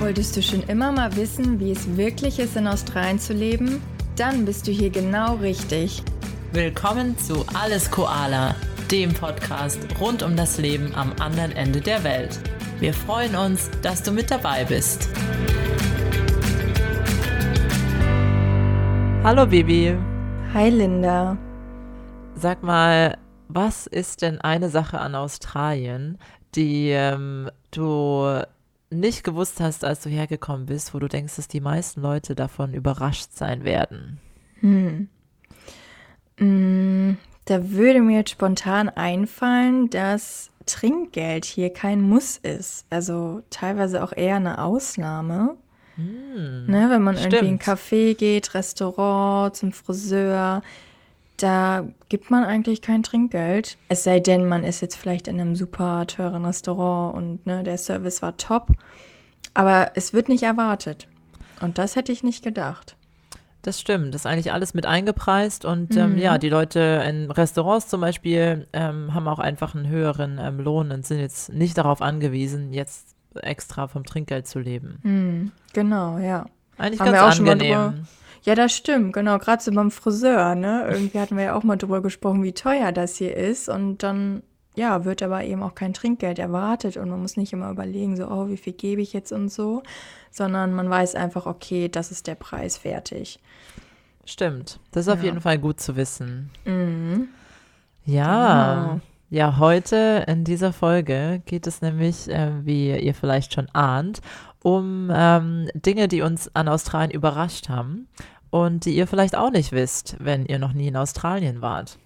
Wolltest du schon immer mal wissen, wie es wirklich ist, in Australien zu leben? Dann bist du hier genau richtig. Willkommen zu Alles Koala, dem Podcast rund um das Leben am anderen Ende der Welt. Wir freuen uns, dass du mit dabei bist. Hallo Bibi. Hi Linda. Sag mal, was ist denn eine Sache an Australien, die ähm, du nicht gewusst hast, als du hergekommen bist, wo du denkst, dass die meisten Leute davon überrascht sein werden? Hm. Mm, da würde mir jetzt spontan einfallen, dass Trinkgeld hier kein Muss ist. Also teilweise auch eher eine Ausnahme. Hm, Ne, wenn man irgendwie in ein stimmt. Café geht, Restaurant, zum Friseur, da gibt man eigentlich kein Trinkgeld. Es sei denn, man ist jetzt vielleicht in einem super teuren Restaurant und ne, der Service war top. Aber es wird nicht erwartet. Und das hätte ich nicht gedacht. Das stimmt, das ist eigentlich alles mit eingepreist und ähm, ja, die Leute in Restaurants zum Beispiel ähm, haben auch einfach einen höheren ähm, Lohn und sind jetzt nicht darauf angewiesen, jetzt extra vom Trinkgeld zu leben. Hm, genau, ja. Eigentlich Haben ganz wir auch schon mal angenehm. drüber- Ja, das stimmt, genau. Gerade so beim Friseur, ne? Irgendwie hatten wir ja auch mal drüber gesprochen, wie teuer das hier ist. Und dann, ja, wird aber eben auch kein Trinkgeld erwartet. Und man muss nicht immer überlegen, so, oh, wie viel gebe ich jetzt und so. Sondern man weiß einfach, okay, das ist der Preis, fertig. Stimmt, das ist auf Ja. jeden Fall gut zu wissen. Mhm. Ja, Genau. ja, heute in dieser Folge geht es nämlich, äh, wie ihr vielleicht schon ahnt, um ähm, Dinge, die uns an Australien überrascht haben und die ihr vielleicht auch nicht wisst, wenn ihr noch nie in Australien wart.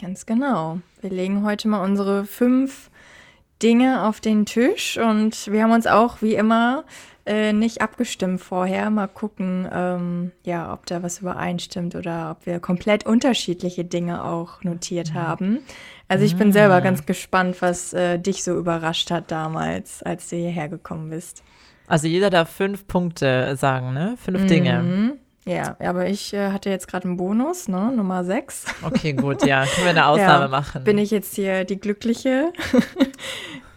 Ganz genau. Wir legen heute mal unsere fünf Dinge auf den Tisch und wir haben uns auch wie immer äh, nicht abgestimmt vorher. Mal gucken, ähm, ja, ob da was übereinstimmt oder ob wir komplett unterschiedliche Dinge auch notiert haben. Also ich bin selber ganz gespannt, was äh, dich so überrascht hat damals, als du hierher gekommen bist. Also jeder darf fünf Punkte sagen, ne? Fünf Dinge. Mhm. Ja, aber ich äh, hatte jetzt gerade einen Bonus, ne? Nummer sechs. Okay, gut, ja, können wir eine Ausnahme Ja, machen. Bin ich jetzt hier die Glückliche?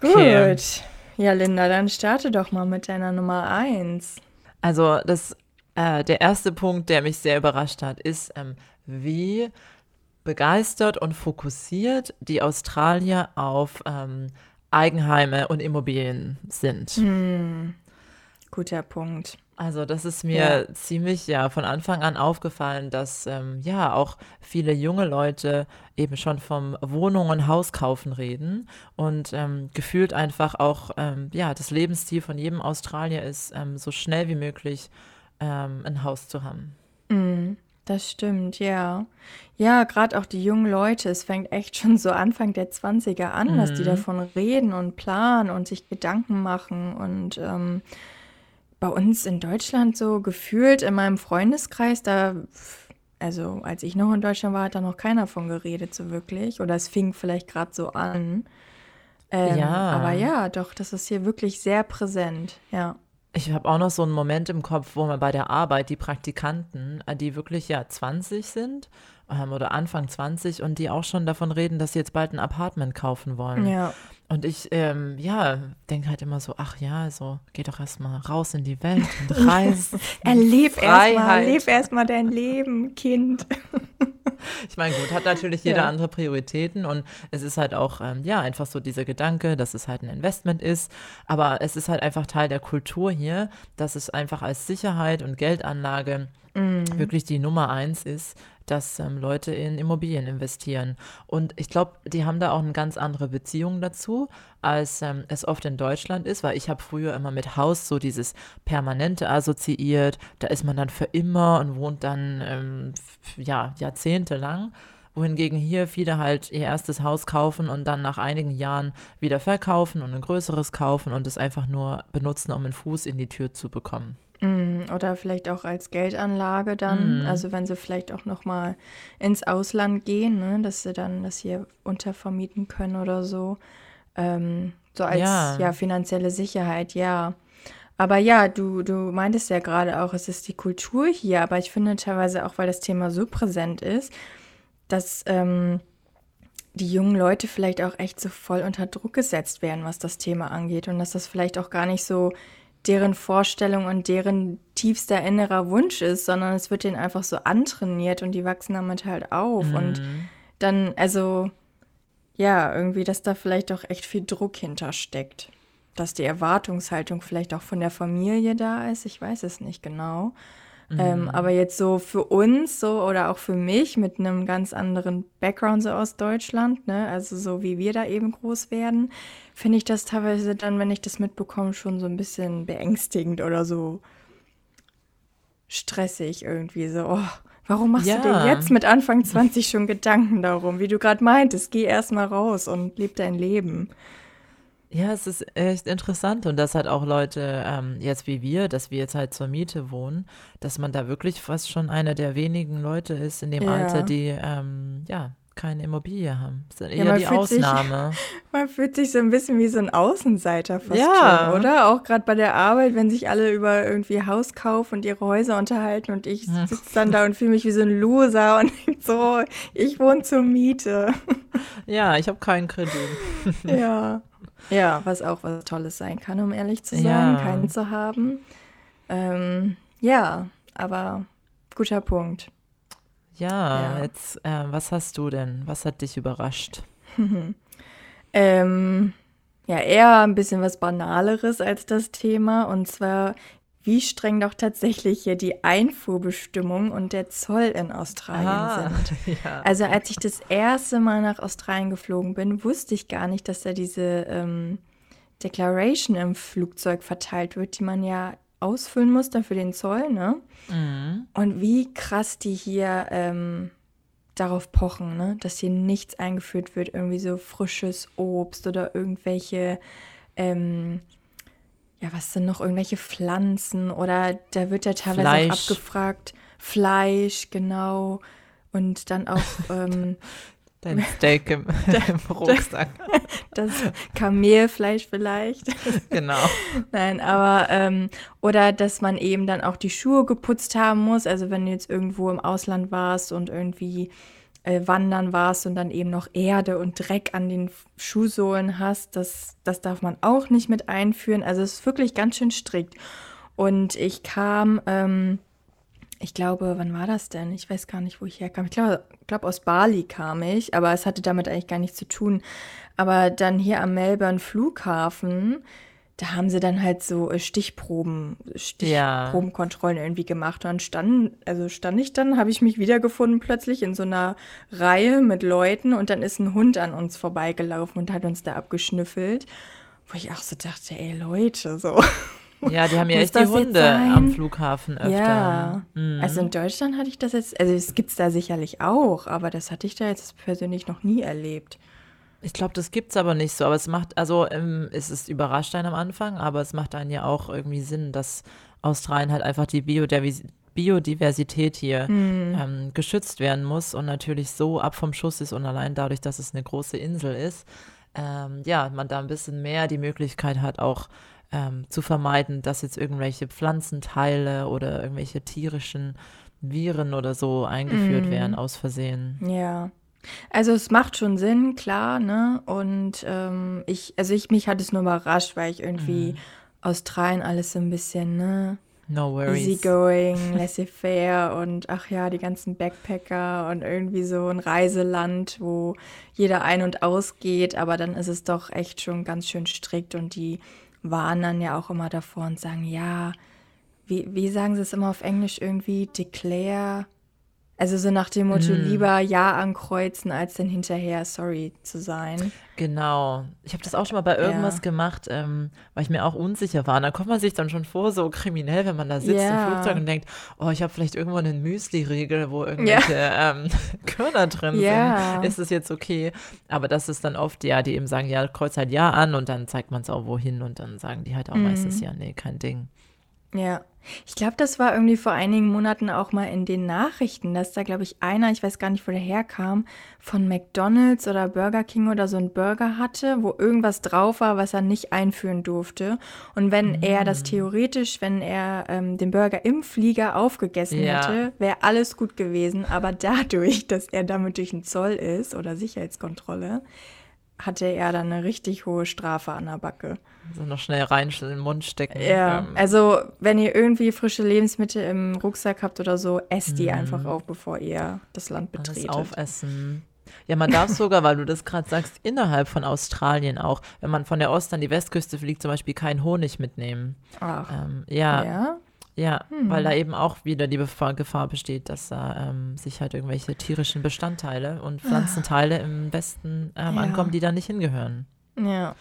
Okay. Gut. Ja, Linda, dann starte doch mal mit deiner Nummer eins. Also das, äh, der erste Punkt, der mich sehr überrascht hat, ist, ähm, wie begeistert und fokussiert die Australier auf ähm, Eigenheime und Immobilien sind. Guter Punkt. Also das ist mir Ja. ziemlich ja von Anfang an aufgefallen, dass ähm, ja auch viele junge Leute eben schon vom Wohnung und Haus kaufen reden und ähm, gefühlt einfach auch ähm, ja das Lebensstil von jedem Australier ist, ähm, so schnell wie möglich ähm, ein Haus zu haben. Das stimmt, ja. Ja, gerade auch die jungen Leute, es fängt echt schon so Anfang der 20er an, dass die davon reden und planen und sich Gedanken machen. Und ähm, bei uns in Deutschland so gefühlt in meinem Freundeskreis, da, also als ich noch in Deutschland war, hat da noch keiner von geredet, so wirklich. Oder es fing vielleicht gerade so an. Ähm, Ja. Aber ja, doch, das ist hier wirklich sehr präsent, ja. Ich habe auch noch so einen Moment im Kopf, wo man bei der Arbeit die Praktikanten, äh, die wirklich ja 20 sind ähm, oder Anfang 20 und die auch schon davon reden, dass sie jetzt bald ein Apartment kaufen wollen. Ja. Und ich, ähm, ja, denke halt immer so, ach ja, so, geh doch erstmal raus in die Welt und reis. Erleb erstmal, leb erstmal dein Leben, Kind. Ich meine, gut, hat natürlich jeder Ja. andere Prioritäten und es ist halt auch, ähm, ja, einfach so dieser Gedanke, dass es halt ein Investment ist, aber es ist halt einfach Teil der Kultur hier, dass es einfach als Sicherheit und Geldanlage wirklich die Nummer eins ist, dass ähm, Leute in Immobilien investieren. Und ich glaube, die haben da auch eine ganz andere Beziehung dazu, als ähm, es oft in Deutschland ist, weil ich habe früher immer mit Haus so dieses Permanente assoziiert. Da ist man dann für immer und wohnt dann ähm, ja, jahrzehntelang. Wohingegen hier viele halt ihr erstes Haus kaufen und dann nach einigen Jahren wieder verkaufen und ein größeres kaufen und es einfach nur benutzen, um einen Fuß in die Tür zu bekommen. Mm, Oder vielleicht auch als Geldanlage dann. Also wenn sie vielleicht auch noch mal ins Ausland gehen, ne, dass sie dann das hier untervermieten können oder so. Ähm, so als Ja. ja. finanzielle Sicherheit, ja. Aber ja, du, du meintest ja gerade auch, es ist die Kultur hier, aber ich finde teilweise auch, weil das Thema so präsent ist, dass ähm, die jungen Leute vielleicht auch echt so voll unter Druck gesetzt werden, was das Thema angeht und dass das vielleicht auch gar nicht so deren Vorstellung und deren tiefster innerer Wunsch ist, sondern es wird denen einfach so antrainiert und die wachsen damit halt auf. Mhm. Und dann, also, ja, irgendwie, dass da vielleicht auch echt viel Druck hintersteckt. Dass die Erwartungshaltung vielleicht auch von der Familie da ist, ich weiß es nicht genau. Ähm, mhm. Ähm, aber jetzt so für uns so oder auch für mich mit einem ganz anderen Background so aus Deutschland, ne, also so wie wir da eben groß werden, finde ich das teilweise dann, wenn ich das mitbekomme, schon so ein bisschen beängstigend oder so stressig irgendwie so. Oh, warum machst ja. du dir jetzt mit Anfang 20 schon Gedanken darum, wie du gerade meintest, geh erst mal raus und leb dein Leben. Ja, es ist echt interessant und dass halt auch Leute, ähm, jetzt wie wir, dass wir jetzt halt zur Miete wohnen, dass man da wirklich fast schon einer der wenigen Leute ist in dem ja. Alter, die ähm, ja keine Immobilie haben. Das ist eher ja, die Ausnahme. Sich, man fühlt sich so ein bisschen wie so ein Außenseiter fast ja. schon, oder? Auch gerade bei der Arbeit, wenn sich alle über irgendwie Hauskauf und ihre Häuser unterhalten und ich hm. sitze dann da und fühle mich wie so ein Loser und so, ich wohne zur Miete. Ja, ich habe keinen Kredit. Ja. Ja, was auch was Tolles sein kann, um ehrlich zu sein, ja. keinen zu haben. Ähm, ja, aber guter Punkt. Ja, ja. jetzt, äh, was hast du denn? Was hat dich überrascht? ähm, ja, eher ein bisschen was Banaleres als das Thema. Und zwar, wie streng doch tatsächlich hier die Einfuhrbestimmung und der Zoll in Australien ah, sind. Ja. Also als ich das erste Mal nach Australien geflogen bin, wusste ich gar nicht, dass da diese ähm, Declaration im Flugzeug verteilt wird, die man ja ausfüllen muss dann für den Zoll, ne? Mhm. Und wie krass die hier ähm, darauf pochen, ne? Dass hier nichts eingeführt wird, irgendwie so frisches Obst oder irgendwelche ähm, ja, was sind noch irgendwelche Pflanzen oder da wird ja teilweise Fleisch. auch abgefragt, Fleisch, genau. Und dann auch ähm, Dein Steak im, im Rucksack. Das Kamelfleisch vielleicht. Genau. Nein, aber ähm, oder dass man eben dann auch die Schuhe geputzt haben muss. Also wenn du jetzt irgendwo im Ausland warst und irgendwie äh, wandern warst und dann eben noch Erde und Dreck an den Schuhsohlen hast, das, das darf man auch nicht mit einführen. Also es ist wirklich ganz schön strikt. Und ich kam, ähm, ich glaube, wann war das denn? Ich weiß gar nicht, wo ich herkam. Ich glaube, glaub, aus Bali kam ich, aber es hatte damit eigentlich gar nichts zu tun. Aber dann hier am Melbourne Flughafen da haben sie dann halt so äh, Stichproben, Stichprobenkontrollen ja. irgendwie gemacht. Und dann stand, also stand ich dann, habe ich mich wiedergefunden plötzlich in so einer Reihe mit Leuten und dann ist ein Hund an uns vorbeigelaufen und hat uns da abgeschnüffelt. Wo ich auch so dachte, ey Leute, so. Ja, die haben ja echt die Hunde am Flughafen öfter. Ja, mhm. also in Deutschland hatte ich das jetzt, also es gibt es da sicherlich auch, aber das hatte ich da jetzt persönlich noch nie erlebt. Ich glaube, das gibt es aber nicht so. Aber es macht, also ähm, es ist überrascht einen am Anfang, aber es macht einen ja auch irgendwie Sinn, dass Australien halt einfach die Biodiversität hier hm. ähm, geschützt werden muss und natürlich so ab vom Schuss ist und allein dadurch, dass es eine große Insel ist, ähm, ja, man da ein bisschen mehr die Möglichkeit hat, auch ähm, zu vermeiden, dass jetzt irgendwelche Pflanzenteile oder irgendwelche tierischen Viren oder so eingeführt mm. werden aus Versehen. Ja. Also es macht schon Sinn, klar, ne? Und ähm, ich, also ich, mich hat es nur überrascht, weil ich irgendwie mhm. Australien alles so ein bisschen, ne? No worries. Easygoing, laissez-faire und ach ja, die ganzen Backpacker und irgendwie so ein Reiseland, wo jeder ein- und ausgeht, aber dann ist es doch echt schon ganz schön strikt und die warnen dann ja auch immer davor und sagen, ja, wie, wie sagen sie es immer auf Englisch irgendwie? Declare also so nach dem Motto, mm. lieber Ja ankreuzen, als dann hinterher sorry zu sein. Genau. Ich habe das auch schon mal bei irgendwas ja. gemacht, ähm, weil ich mir auch unsicher war. Und da kommt man sich dann schon vor, so kriminell, wenn man da sitzt ja. im Flugzeug und denkt, oh, ich habe vielleicht irgendwo einen Müsli-Riegel, wo irgendwelche ja. ähm, Körner drin sind. Ist es jetzt okay? Aber das ist dann oft, ja, die eben sagen, ja, kreuz halt Ja an und dann zeigt man es auch wohin und dann sagen die halt auch mm. meistens, ja, nee, kein Ding. Ja, ich glaube, das war irgendwie vor einigen Monaten auch mal in den Nachrichten, dass da, glaube ich, einer, ich weiß gar nicht, wo der herkam, von McDonald's oder Burger King oder so einen Burger hatte, wo irgendwas drauf war, was er nicht einführen durfte. Und wenn mhm. er das theoretisch, wenn er ähm, den Burger im Flieger aufgegessen ja. hätte, wäre alles gut gewesen. Aber dadurch, dass er damit durch den Zoll ist oder Sicherheitskontrolle, hatte er dann eine richtig hohe Strafe an der Backe. Also noch schnell rein in den Mund stecken. Ja, Ähm, also wenn ihr irgendwie frische Lebensmittel im Rucksack habt oder so, esst die Mhm. einfach auf, bevor ihr das Land alles betretet. aufessen. Ja, man darf sogar, weil du das gerade sagst, innerhalb von Australien auch, wenn man von der Ost- an die Westküste fliegt, zum Beispiel keinen Honig mitnehmen. Ach, Ähm, ja, ja, ja? weil da eben auch wieder die Gefahr, besteht, dass da ähm, sich halt irgendwelche tierischen Bestandteile und Pflanzenteile im Westen ähm, Ja. ankommen, die da nicht hingehören. Ja.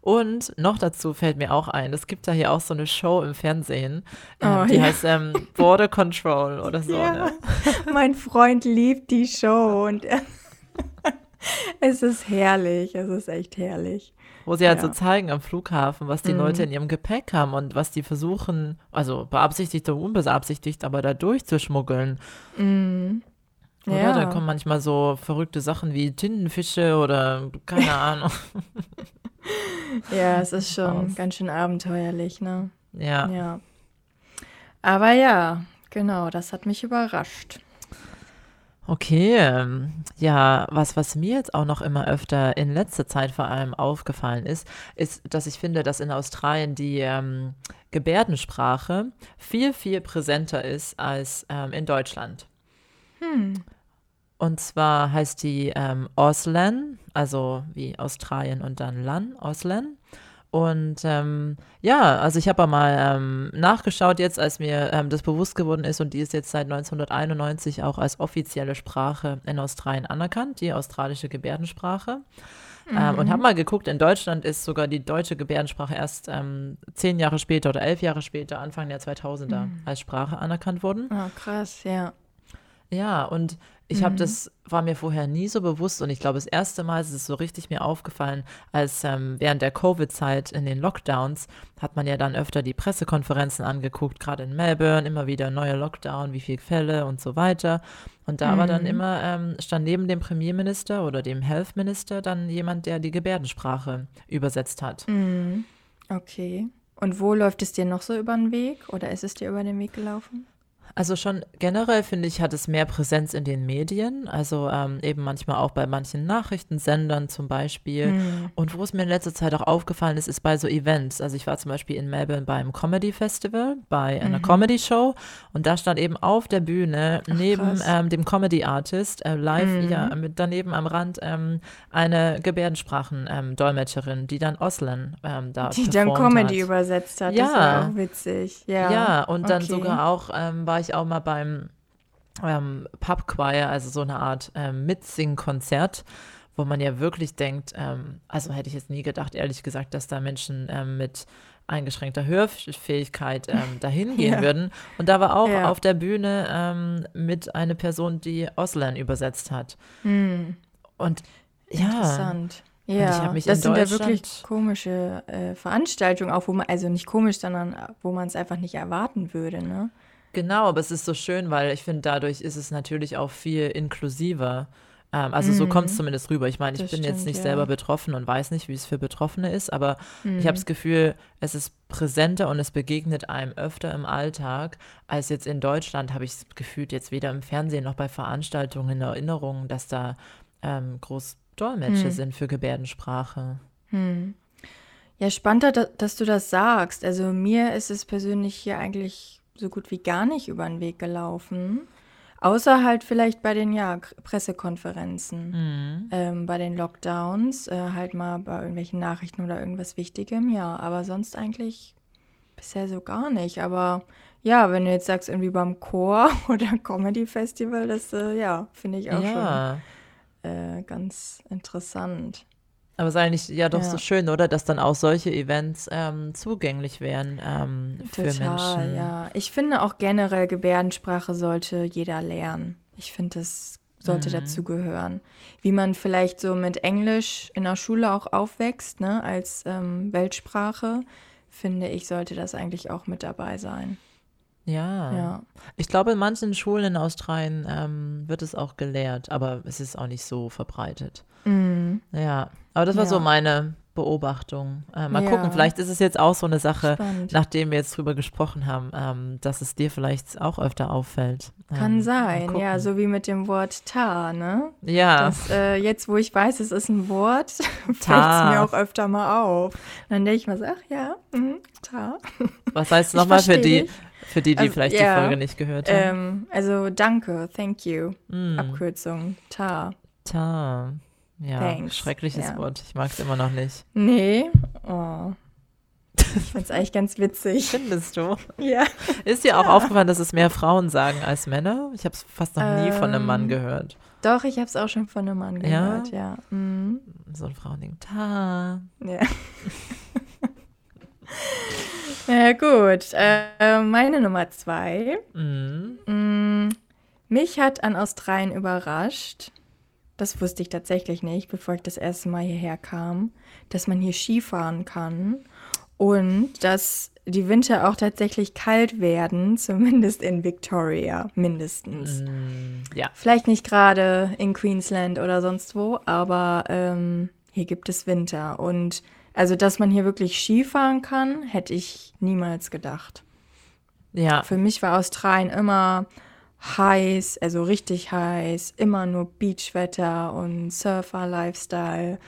Und noch dazu fällt mir auch ein, es gibt da hier auch so eine Show im Fernsehen, ähm, Oh, die ja. heißt ähm, Border Control oder so. ja. Ne? mein Freund liebt die Show und es ist herrlich, es ist echt herrlich. Wo sie halt Ja. so zeigen am Flughafen, was die Mhm. Leute in ihrem Gepäck haben und was die versuchen, also beabsichtigt oder unbeabsichtigt, aber da durchzuschmuggeln. Mhm. Oder? Ja. Da kommen manchmal so verrückte Sachen wie Tintenfische oder keine Ahnung. Ja, es ist schon Aus. ganz schön abenteuerlich, ne? ja. Ja. Aber ja, genau, das hat mich überrascht. Okay, ähm, ja, was, was mir jetzt auch noch immer öfter in letzter Zeit vor allem aufgefallen ist, ist, dass ich finde, dass in Australien die ähm, Gebärdensprache viel, viel präsenter ist als ähm, in Deutschland. Hm. Und zwar heißt die ähm, Auslan, also wie Australien und dann Lan, Auslan. Und ähm, ja, also ich habe mal ähm, nachgeschaut jetzt, als mir ähm, das bewusst geworden ist und die ist jetzt seit 1991 auch als offizielle Sprache in Australien anerkannt, die australische Gebärdensprache. Ähm, und habe mal geguckt, in Deutschland ist sogar die deutsche Gebärdensprache erst ähm, zehn Jahre später oder elf Jahre später, Anfang der 2000er, als Sprache anerkannt worden. Ah, krass, ja. Ja, und ich habe das, war mir vorher nie so bewusst und ich glaube, das erste Mal ist es so richtig mir aufgefallen, als ähm, während der Covid-Zeit in den Lockdowns hat man ja dann öfter die Pressekonferenzen angeguckt, gerade in Melbourne, immer wieder neue Lockdown, wie viele Fälle und so weiter. Und da war dann immer, ähm, stand neben dem Premierminister oder dem Health Minister dann jemand, der die Gebärdensprache übersetzt hat. Mhm. Okay. Und wo läuft es dir noch so über den Weg? Oder ist es dir über den Weg gelaufen? Also schon generell finde ich, hat es mehr Präsenz in den Medien, also ähm, eben manchmal auch bei manchen Nachrichtensendern zum Beispiel. Hm. Und wo es mir in letzter Zeit auch aufgefallen ist, ist bei so Events. Also ich war zum Beispiel in Melbourne beim Comedy Festival, bei einer Comedy Show und da stand eben auf der Bühne neben krass. ähm, dem Comedy Artist äh, live, ja, mit daneben am Rand ähm, eine Gebärdensprachen-Dolmetscherin, die dann Oslan ähm, da Die dann Comedy hat. übersetzt hat. Ja. Das war auch witzig. Ja, Ja, und dann okay. sogar auch ähm, war ich auch mal beim ähm, Pub Choir, also so eine Art ähm, Mitsing-Konzert, wo man ja wirklich denkt, ähm, also hätte ich jetzt nie gedacht, ehrlich gesagt, dass da Menschen ähm, mit eingeschränkter Hörfähigkeit ähm, dahin gehen Ja. würden. Und da war auch Ja. auf der Bühne ähm, mit eine Person, die Oslan übersetzt hat. Hm. Und ja, Interessant. ich Ja, das in sind ja wirklich komische äh, Veranstaltungen, auch wo man, also nicht komisch, sondern äh, wo man es einfach nicht erwarten würde, ne? Genau, aber es ist so schön, weil ich finde, dadurch ist es natürlich auch viel inklusiver. Ähm, also so kommt es zumindest rüber. Ich meine, ich Mhm. Das bin jetzt stimmt, nicht ja. selber betroffen und weiß nicht, wie es für Betroffene ist, aber ich Mhm. habe das Gefühl, es ist präsenter und es begegnet einem öfter im Alltag, als jetzt in Deutschland habe ich es gefühlt jetzt weder im Fernsehen noch bei Veranstaltungen in Erinnerung, dass da ähm, groß Dolmetscher Mhm. sind für Gebärdensprache. Hm. Ja, spannend, da- dass du das sagst. Also mir ist es persönlich hier eigentlich so gut wie gar nicht über den Weg gelaufen. Außer halt vielleicht bei den ja, Pressekonferenzen, Mhm. ähm, bei den Lockdowns, äh, halt mal bei irgendwelchen Nachrichten oder irgendwas Wichtigem, ja. Aber sonst eigentlich bisher so gar nicht. Aber ja, wenn du jetzt sagst, irgendwie beim Chor oder Comedy Festival, das äh, ja, finde ich auch Ja. schon äh, ganz interessant. Aber es ist eigentlich ja doch Ja. so schön, oder? Dass dann auch solche Events ähm, zugänglich wären ähm, für Total, Menschen. ja. Ich finde auch generell Gebärdensprache sollte jeder lernen. Ich finde, das sollte Mhm. dazugehören. Wie man vielleicht so mit Englisch in der Schule auch aufwächst, ne, als ähm, Weltsprache, finde ich, sollte das eigentlich auch mit dabei sein. Ja. Ja. Ich glaube, in manchen Schulen in Australien ähm, wird es auch gelehrt, aber es ist auch nicht so verbreitet. Mhm. Ja. Aber das war Ja. so meine Beobachtung. Äh, mal Ja. gucken, vielleicht ist es jetzt auch so eine Sache, Spannend. nachdem wir jetzt drüber gesprochen haben, ähm, dass es dir vielleicht auch öfter auffällt. Kann Ähm, sein, mal ja, so wie mit dem Wort Ta, ne? Ja, Das, äh, jetzt, wo ich weiß, es ist ein Wort, fällt es mir auch öfter mal auf. Dann denke ich mir so, ach ja, mhm, Ta. was heißt Ich nochmal für die. Für die, die Also, vielleicht ja, die Folge nicht gehört haben? Ähm, also danke, thank you, Mm, Abkürzung, Ta. ta. Ja, Thanks, schreckliches ja. Wort. Ich mag es immer noch nicht. Nee, oh. Ich find's eigentlich ganz witzig. Findest du? Ja. Ist dir auch aufgefallen, dass es mehr Frauen sagen als Männer? Ich habe es fast noch nie von einem Mann Ähm, gehört. Doch, ich habe es auch schon von einem Mann Ja? gehört, ja. Mhm. So ein Frauending. Ta. Ja. ja, gut. Äh, meine Nummer zwei. Mm. Mm, mich hat an Australien überrascht, das wusste ich tatsächlich nicht, bevor ich das erste Mal hierher kam, dass man hier Skifahren kann und dass die Winter auch tatsächlich kalt werden, zumindest in Victoria, mindestens. Mm, ja. Vielleicht nicht gerade in Queensland oder sonst wo, aber ähm, hier gibt es Winter. Und also, dass man hier wirklich Skifahren kann, hätte ich niemals gedacht. Ja. Für mich war Australien immer heiß, also richtig heiß, immer nur Beachwetter und Surfer-Lifestyle.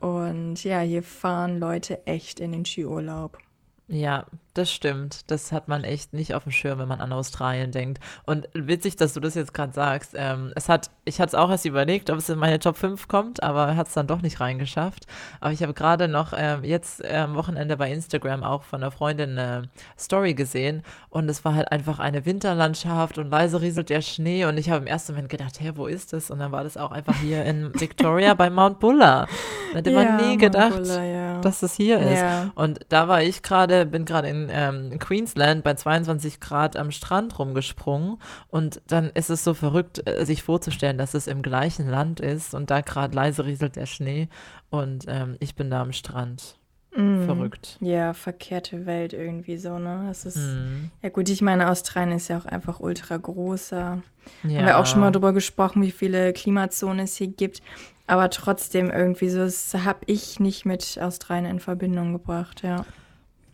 Und ja, hier fahren Leute echt in den Skiurlaub. Ja, das stimmt. Das hat man echt nicht auf dem Schirm, wenn man an Australien denkt. Und witzig, dass du das jetzt gerade sagst. Ähm, es hat, ich hatte es auch erst überlegt, ob es in meine Top 5 kommt, aber hat es dann doch nicht reingeschafft. Aber ich habe gerade noch ähm, jetzt am Wochenende bei Instagram auch von einer Freundin eine Story gesehen und es war halt einfach eine Winterlandschaft und leise rieselt der Schnee und ich habe im ersten Moment gedacht, hä, wo ist das? Und dann war das auch einfach hier in Victoria bei Mount Buller. Da hätte man nie gedacht, Buller, ja. dass es hier ist. Ja. Und da war ich gerade, bin gerade in, ähm, Queensland bei 22 Grad am Strand rumgesprungen. Und dann ist es so verrückt, äh, sich vorzustellen, dass es im gleichen Land ist und da gerade leise rieselt der Schnee und ähm, ich bin da am Strand. Mhm. Verrückt. Ja, verkehrte Welt irgendwie so, ne? Das ist, Mhm. ja gut, ich meine, Australien ist ja auch einfach ultra groß. Da Ja. Haben wir auch schon mal drüber gesprochen, wie viele Klimazonen es hier gibt. Aber trotzdem irgendwie so, das habe ich nicht mit Australien in Verbindung gebracht, ja.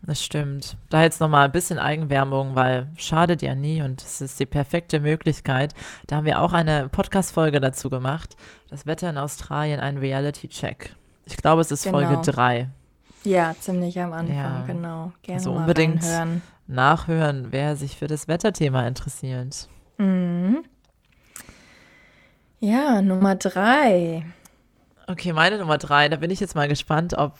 Das stimmt. Da jetzt nochmal ein bisschen Eigenwerbung, weil schadet ja nie und es ist die perfekte Möglichkeit. Da haben wir auch eine Podcast-Folge dazu gemacht. Das Wetter in Australien, ein Reality-Check. Ich glaube, es ist Genau. Folge 3. Ja, ziemlich am Anfang, Ja. genau. Gerne Also unbedingt reinhören. Nachhören, wer sich für das Wetterthema interessiert. Mhm. Ja, Nummer drei. Okay, meine Nummer drei, da bin ich jetzt mal gespannt, ob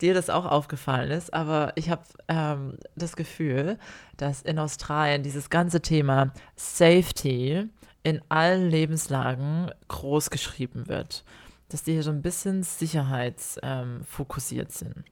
dir das auch aufgefallen ist, aber ich habe ähm, das Gefühl, dass in Australien dieses ganze Thema Safety in allen Lebenslagen groß geschrieben wird. Dass die hier so ein bisschen sicherheitsfokussiert ähm, sind.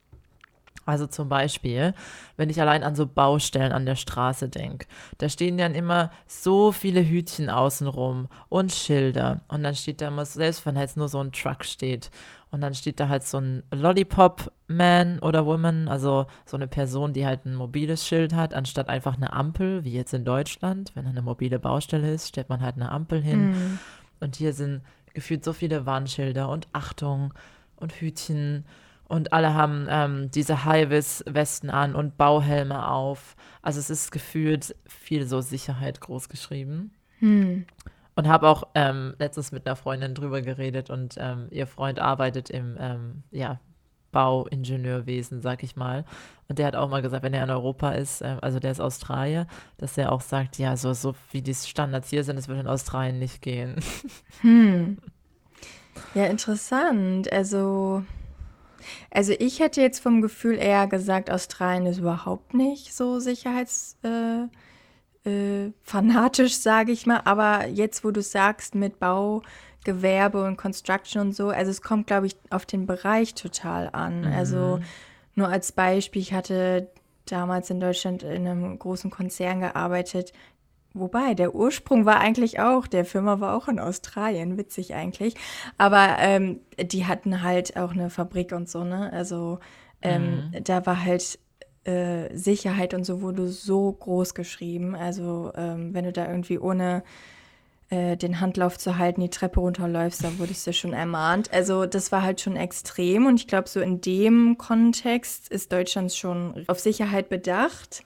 Also zum Beispiel, wenn ich allein an so Baustellen an der Straße denke, da stehen dann immer so viele Hütchen außenrum und Schilder. Und dann steht da immer, selbst wenn jetzt nur so ein Truck steht, und dann steht da halt so ein Lollipop-Man oder Woman, also so eine Person, die halt ein mobiles Schild hat, anstatt einfach eine Ampel, wie jetzt in Deutschland. Wenn eine mobile Baustelle ist, stellt man halt eine Ampel hin. Mhm. Und hier sind gefühlt so viele Warnschilder und Achtung und Hütchen. Und alle haben ähm, diese High-Vis-Westen an und Bauhelme auf. Also es ist gefühlt viel so Sicherheit groß geschrieben. Hm. Und habe auch ähm, letztens mit einer Freundin drüber geredet und ähm, ihr Freund arbeitet im ähm, ja, Bauingenieurwesen, sag ich mal. Und der hat auch mal gesagt, wenn er in Europa ist, äh, also der ist Australier, dass er auch sagt, ja, so, so wie die Standards hier sind, das wird in Australien nicht gehen. Hm. Ja, interessant. Also, also ich hätte jetzt vom Gefühl eher gesagt, Australien ist überhaupt nicht so sicherheitsfanatisch, äh, äh, fanatisch, sage ich mal. Aber jetzt, wo du sagst, mit Baugewerbe und Construction und so, also es kommt, glaube ich, auf den Bereich total an. Also nur als Beispiel, ich hatte damals in Deutschland in einem großen Konzern gearbeitet. Wobei, der Ursprung war eigentlich auch, der Firma war auch in Australien, witzig eigentlich. Aber ähm, die hatten halt auch eine Fabrik und so, ne? Also ähm, da war halt äh, Sicherheit und so wurde so groß geschrieben. Also ähm, wenn du da irgendwie ohne äh, den Handlauf zu halten, die Treppe runterläufst, da wurdest du schon ermahnt. Also das war halt schon extrem und ich glaube, so in dem Kontext ist Deutschland schon auf Sicherheit bedacht.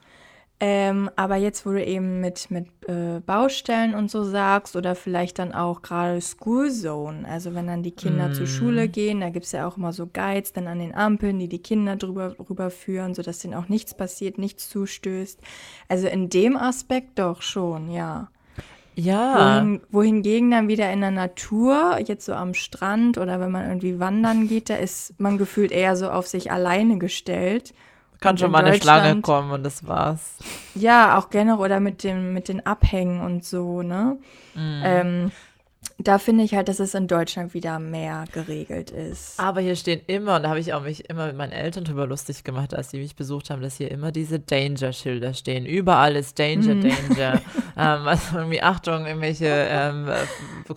Ähm, aber jetzt, wo du eben mit, mit äh, Baustellen und so sagst oder vielleicht dann auch gerade School Zone, also wenn dann die Kinder mm. zur Schule gehen, da gibt es ja auch immer so Guides dann an den Ampeln, die die Kinder drüber rüberführen, sodass denen auch nichts passiert, nichts zustößt. Also in dem Aspekt doch schon, ja. Ja. Wohin, wohingegen dann wieder in der Natur, jetzt so am Strand oder wenn man irgendwie wandern geht, da ist man gefühlt eher so auf sich alleine gestellt kann schon mal eine Schlange kommen und das war's. Ja, auch generell oder mit dem mit den Abhängen und so, ne? Mhm. Ähm, da finde ich halt, dass es in Deutschland wieder mehr geregelt ist. Aber hier stehen immer, und da habe ich auch mich immer mit meinen Eltern drüber lustig gemacht, als sie mich besucht haben, dass hier immer diese Danger-Schilder stehen. Überall ist Danger, mm. Danger. ähm, also irgendwie Achtung, irgendwelche ähm,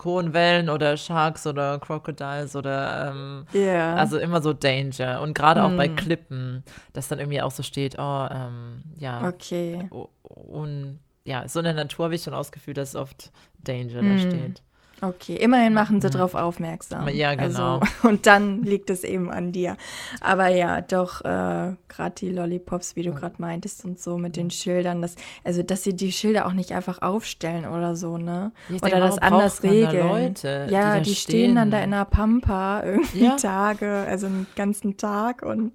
hohen Wellen oder Sharks oder Crocodiles oder ähm, yeah. also immer so Danger. Und gerade mm. auch bei mhm. Klippen, dass dann irgendwie auch so steht, oh, ähm, ja. Okay. Und ja, so in der Natur habe ich schon ausgefühlt, dass oft Danger mm. da steht. Okay, immerhin machen sie mhm. darauf aufmerksam. Ja, genau. Also, und dann liegt es eben an dir. Aber ja, doch, äh, gerade die Lollipops, wie du gerade meintest und so mit den Schildern, das, also dass sie die Schilder auch nicht einfach aufstellen oder so, ne? Ich oder denke, das anders regeln. Leute, ja, die, die stehen dann da in der Pampa irgendwie ja. Tage, also einen ganzen Tag und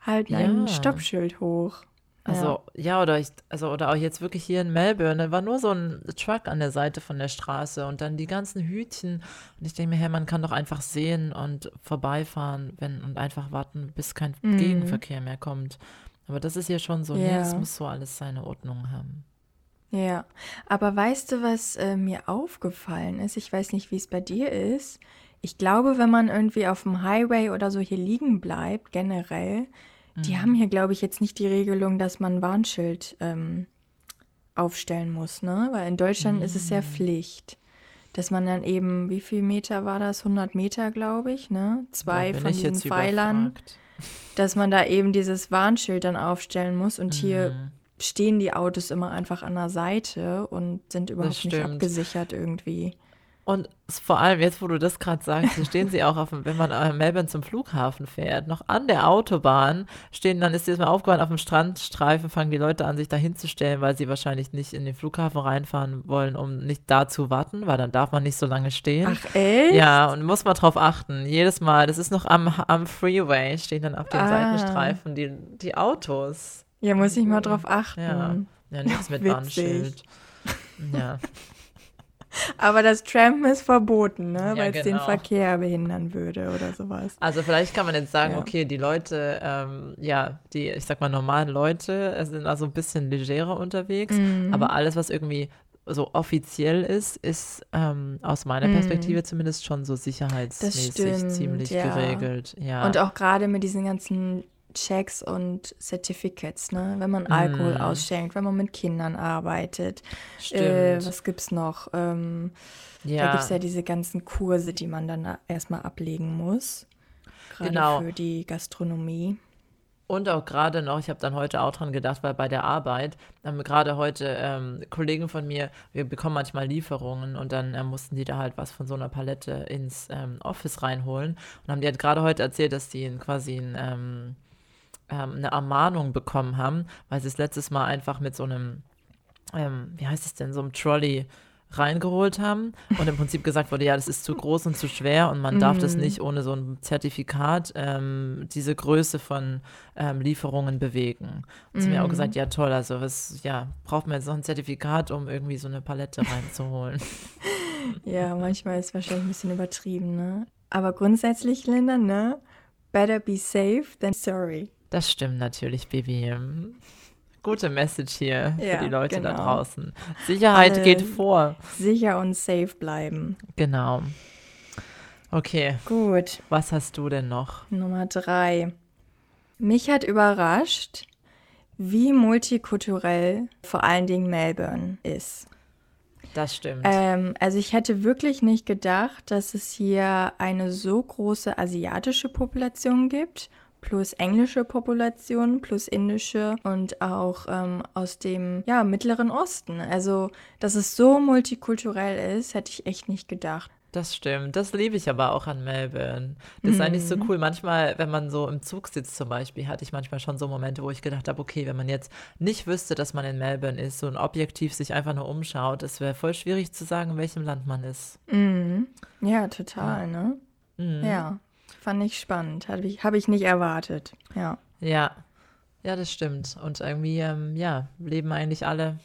halten ja. ein Stoppschild hoch. Also, ja, ja oder ich, also, oder auch jetzt wirklich hier in Melbourne, da war nur so ein Truck an der Seite von der Straße und dann die ganzen Hütchen. Und ich denke mir, hey, man kann doch einfach sehen und vorbeifahren, wenn, und einfach warten, bis kein mhm. Gegenverkehr mehr kommt. Aber das ist hier schon so, ja. nee, es muss so alles seine Ordnung haben. Ja, aber weißt du, was äh, mir aufgefallen ist? Ich weiß nicht, wie es bei dir ist. Ich glaube, wenn man irgendwie auf dem Highway oder so hier liegen bleibt, generell, die mhm. haben hier, glaube ich, jetzt nicht die Regelung, dass man ein Warnschild ähm, aufstellen muss, ne? Weil in Deutschland mhm. ist es ja mhm. Pflicht, dass man dann eben, wie viel Meter war das? 100 Meter, glaube ich, ne? Zwei von diesen Pfeilern, dass man da eben dieses Warnschild dann aufstellen muss. Und mhm. hier stehen die Autos immer einfach an der Seite und sind überhaupt nicht abgesichert irgendwie. Und vor allem jetzt, wo du das gerade sagst, hier stehen sie auch auf, wenn man in Melbourne zum Flughafen fährt, noch an der Autobahn stehen, dann ist dir das mal aufgefallen, auf dem Strandstreifen fangen die Leute an, sich da hinzustellen, weil sie wahrscheinlich nicht in den Flughafen reinfahren wollen, um nicht da zu warten, weil dann darf man nicht so lange stehen. Ach, echt? Ja, und muss man drauf achten. Jedes Mal, das ist noch am, am Freeway, stehen dann auf den ah. Seitenstreifen die, die Autos. Ja, muss ich mal drauf achten. Ja, ja nichts mit Warnschild. Ja. Aber das Trampen ist verboten, ne? Ja, weil es genau. den Verkehr behindern würde oder sowas. Also vielleicht kann man jetzt sagen, ja. okay, die Leute, ähm, ja, die, ich sag mal, normalen Leute sind also ein bisschen legerer unterwegs, mhm. aber alles, was irgendwie so offiziell ist, ist ähm, aus meiner mhm. Perspektive mhm. zumindest schon so sicherheitsmäßig stimmt, ziemlich ja. geregelt. Ja. Und auch gerade mit diesen ganzen Checks und Certificates, ne? Wenn man Alkohol mm. ausschenkt, wenn man mit Kindern arbeitet. Äh, was gibt's noch? Ähm, ja. Da gibt es ja diese ganzen Kurse, die man dann erstmal ablegen muss. Gerade genau. für die Gastronomie. Und auch gerade noch, ich habe dann heute auch dran gedacht, weil bei der Arbeit, haben gerade heute ähm, Kollegen von mir, wir bekommen manchmal Lieferungen und dann äh, mussten die da halt was von so einer Palette ins ähm, Office reinholen und haben die halt gerade heute erzählt, dass die quasi ein ähm, eine Ermahnung bekommen haben, weil sie es letztes Mal einfach mit so einem, ähm, wie heißt es denn, so einem Trolley reingeholt haben und im Prinzip gesagt wurde, ja, das ist zu groß und zu schwer und man mm. darf das mhm. nicht ohne so ein Zertifikat ähm, diese Größe von ähm, Lieferungen bewegen. Und sie haben mir auch mhm. gesagt, ja toll, also was, ja, braucht man jetzt noch ein Zertifikat, um irgendwie so eine Palette reinzuholen. ja, manchmal ist es wahrscheinlich ein bisschen übertrieben, ne? Aber grundsätzlich, Linda, ne? Better be safe than sorry. Das stimmt natürlich, Baby. Gute Message hier ja, für die Leute genau. da draußen. Sicherheit Alle geht vor. Sicher und safe bleiben. Genau. Okay. Gut. Was hast du denn noch? Nummer drei. Mich hat überrascht, wie multikulturell vor allen Dingen Melbourne ist. Das stimmt. Ähm, also ich hätte wirklich nicht gedacht, dass es hier eine so große asiatische Population gibt plus englische Population, plus indische und auch ähm, aus dem ja, Mittleren Osten. Also, dass es so multikulturell ist, hätte ich echt nicht gedacht. Das stimmt. Das liebe ich aber auch an Melbourne. Das ist eigentlich so Mhm. cool. Manchmal, wenn man so im Zug sitzt zum Beispiel, hatte ich manchmal schon so Momente, wo ich gedacht habe, okay, wenn man jetzt nicht wüsste, dass man in Melbourne ist, so ein objektiv sich einfach nur umschaut, es wäre voll schwierig zu sagen, in welchem Land man ist. Mhm. Ja, total, ne? Mhm. Ja, fand ich spannend. Habe ich, hab ich nicht erwartet. Ja. Ja, ja, das stimmt. Und irgendwie, ähm, ja, leben eigentlich alle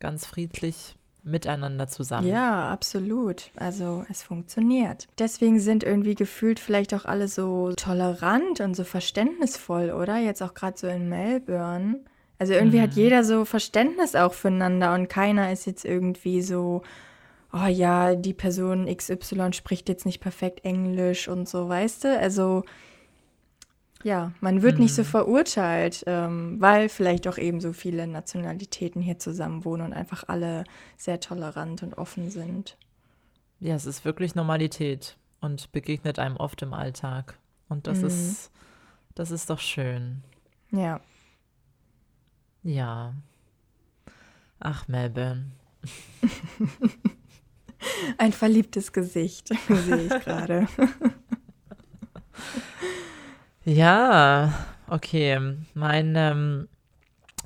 ganz friedlich miteinander zusammen. Ja, absolut. Also es funktioniert. Deswegen sind irgendwie gefühlt vielleicht auch alle so tolerant und so verständnisvoll, oder? Jetzt auch gerade so in Melbourne. Also irgendwie hat jeder so Verständnis auch füreinander und keiner ist jetzt irgendwie so, oh ja, die Person XY spricht jetzt nicht perfekt Englisch und so, weißt du? Also ja, man wird nicht so verurteilt, ähm, weil vielleicht auch eben so viele Nationalitäten hier zusammen wohnen und einfach alle sehr tolerant und offen sind. Ja, es ist wirklich Normalität und begegnet einem oft im Alltag. Und das ist, das ist doch schön. Ja, Ja. Ach, Melbourne. ein verliebtes Gesicht sehe ich gerade. Ja, okay. Mein, ähm,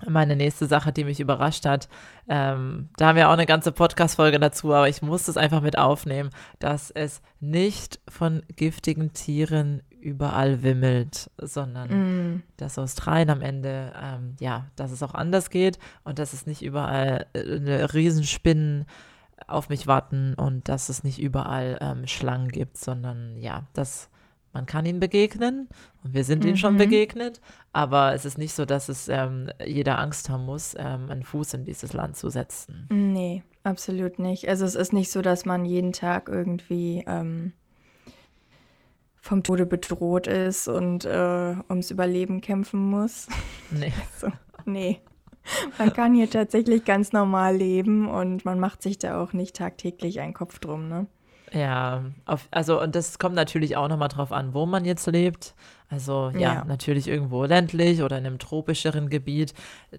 meine nächste Sache, die mich überrascht hat, ähm, da haben wir auch eine ganze Podcast-Folge dazu, aber ich muss das einfach mit aufnehmen, dass es nicht von giftigen Tieren überall wimmelt, sondern Mm, dass Australien am Ende, ähm, ja, dass es auch anders geht und dass es nicht überall äh, eine Riesenspinnen auf mich warten und dass es nicht überall ähm, Schlangen gibt, sondern ja, dass man kann ihnen begegnen und wir sind ihnen schon Mhm. begegnet, aber es ist nicht so, dass es ähm, jeder Angst haben muss, ähm, einen Fuß in dieses Land zu setzen. nee, absolut nicht. Also es ist nicht so, dass man jeden Tag irgendwie ähm, vom Tode bedroht ist und äh, ums Überleben kämpfen muss. Nee. So, nee. Man kann hier tatsächlich ganz normal leben und man macht sich da auch nicht tagtäglich einen Kopf drum, ne? Ja, auf, also und das kommt natürlich auch nochmal drauf an, wo man jetzt lebt. Also ja, Ja. natürlich irgendwo ländlich oder in einem tropischeren Gebiet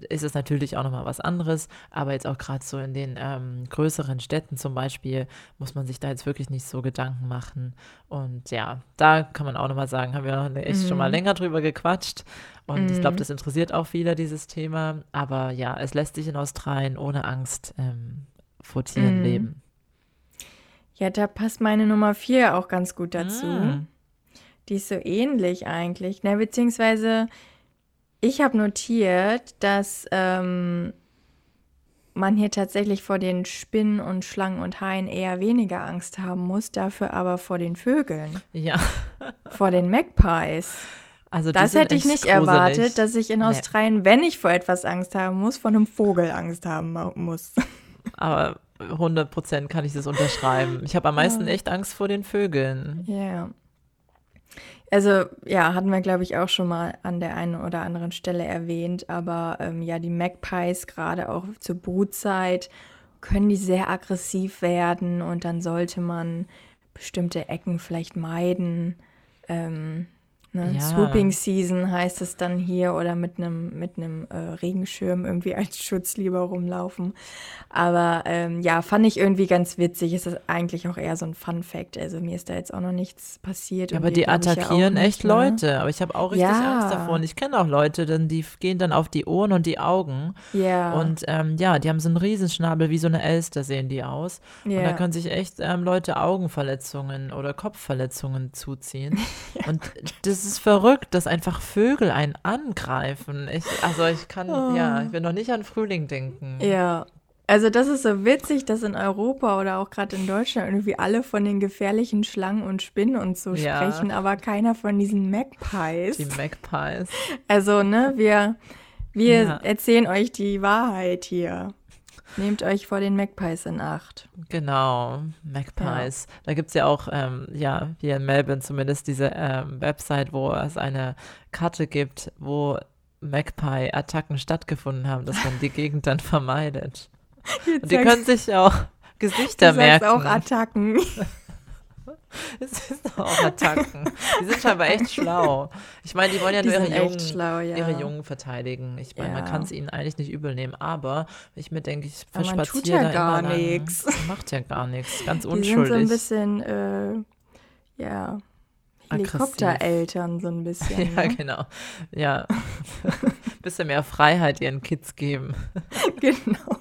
ist es natürlich auch nochmal was anderes. Aber jetzt auch gerade so in den ähm, größeren Städten zum Beispiel muss man sich da jetzt wirklich nicht so Gedanken machen. Und ja, da kann man auch nochmal sagen, haben wir noch echt schon mal länger drüber gequatscht. Und ich glaube, das interessiert auch viele, dieses Thema. Aber ja, es lässt sich in Australien ohne Angst ähm, vor Tieren Mhm. leben. Ja, da passt meine Nummer vier auch ganz gut dazu. Mm. Die ist so ähnlich eigentlich. Na, beziehungsweise, ich habe notiert, dass ähm, man hier tatsächlich vor den Spinnen und Schlangen und Haien eher weniger Angst haben muss, dafür aber vor den Vögeln, Ja. vor den Magpies. Also Das hätte ich nicht erwartet, gruselig. dass ich in Nee. Australien, wenn ich vor etwas Angst haben muss, vor einem Vogel Angst haben muss. Aber 100 Prozent kann ich das unterschreiben. Ich habe am meisten echt Angst vor den Vögeln. Ja. Also, ja, hatten wir, glaube ich, auch schon mal an der einen oder anderen Stelle erwähnt, aber ähm, ja, die Magpies, gerade auch zur Brutzeit, können die sehr aggressiv werden und dann sollte man bestimmte Ecken vielleicht meiden. Ähm, ne? Ja. Swooping Season heißt es dann hier oder mit einem mit einem äh, Regenschirm irgendwie als Schutz lieber rumlaufen. Aber ähm, ja, fand ich irgendwie ganz witzig. Es ist eigentlich auch eher so ein Fun Fact. Also mir ist da jetzt auch noch nichts passiert. und Aber die ich, ja attackieren nicht, echt ne? Leute. Aber ich habe auch richtig Ja. Angst davor. Und ich kenne auch Leute, denn die gehen dann auf die Ohren und die Augen. Ja. Und ähm, ja, die haben so einen Riesenschnabel, wie so eine Elster sehen die aus. Und da Ja. können sich echt ähm, Leute Augenverletzungen oder Kopfverletzungen zuziehen. Und das ist verrückt, dass einfach Vögel einen angreifen. Ich, also ich kann, ja, ich will noch nicht an Frühling denken. Oh. Ja. Also das ist so witzig, dass in Europa oder auch gerade in Deutschland irgendwie alle von den gefährlichen Schlangen und Spinnen und so Ja. sprechen, aber keiner von diesen Magpies. Die Magpies. Also, ne, wir, wir Ja. erzählen euch die Wahrheit hier. Nehmt euch vor den Magpies in Acht. Genau, Magpies. Da gibt es ja auch, ähm, ja, hier in Melbourne zumindest diese ähm, Website, wo es eine Karte gibt, wo Magpie-Attacken stattgefunden haben, dass man die Gegend dann vermeidet. Und die können sich auch Gesichter du merken. auch Attacken. Es sind auch Attacken. Die sind scheinbar echt schlau. Ich meine, die wollen ja Die nur ihre Jungen, schlau, ja. ihre Jungen verteidigen. Ich meine, man Ja. kann es ihnen eigentlich nicht übel nehmen, aber ich mir denke, ich Aber man tut verspaziere ja gar nix. Macht ja gar nichts. Ganz Die sind unschuldig. so ein bisschen, äh, ja. Helikoptereltern so ein bisschen. Ja, ne? genau. Ja. Bisschen mehr Freiheit ihren Kids geben. genau.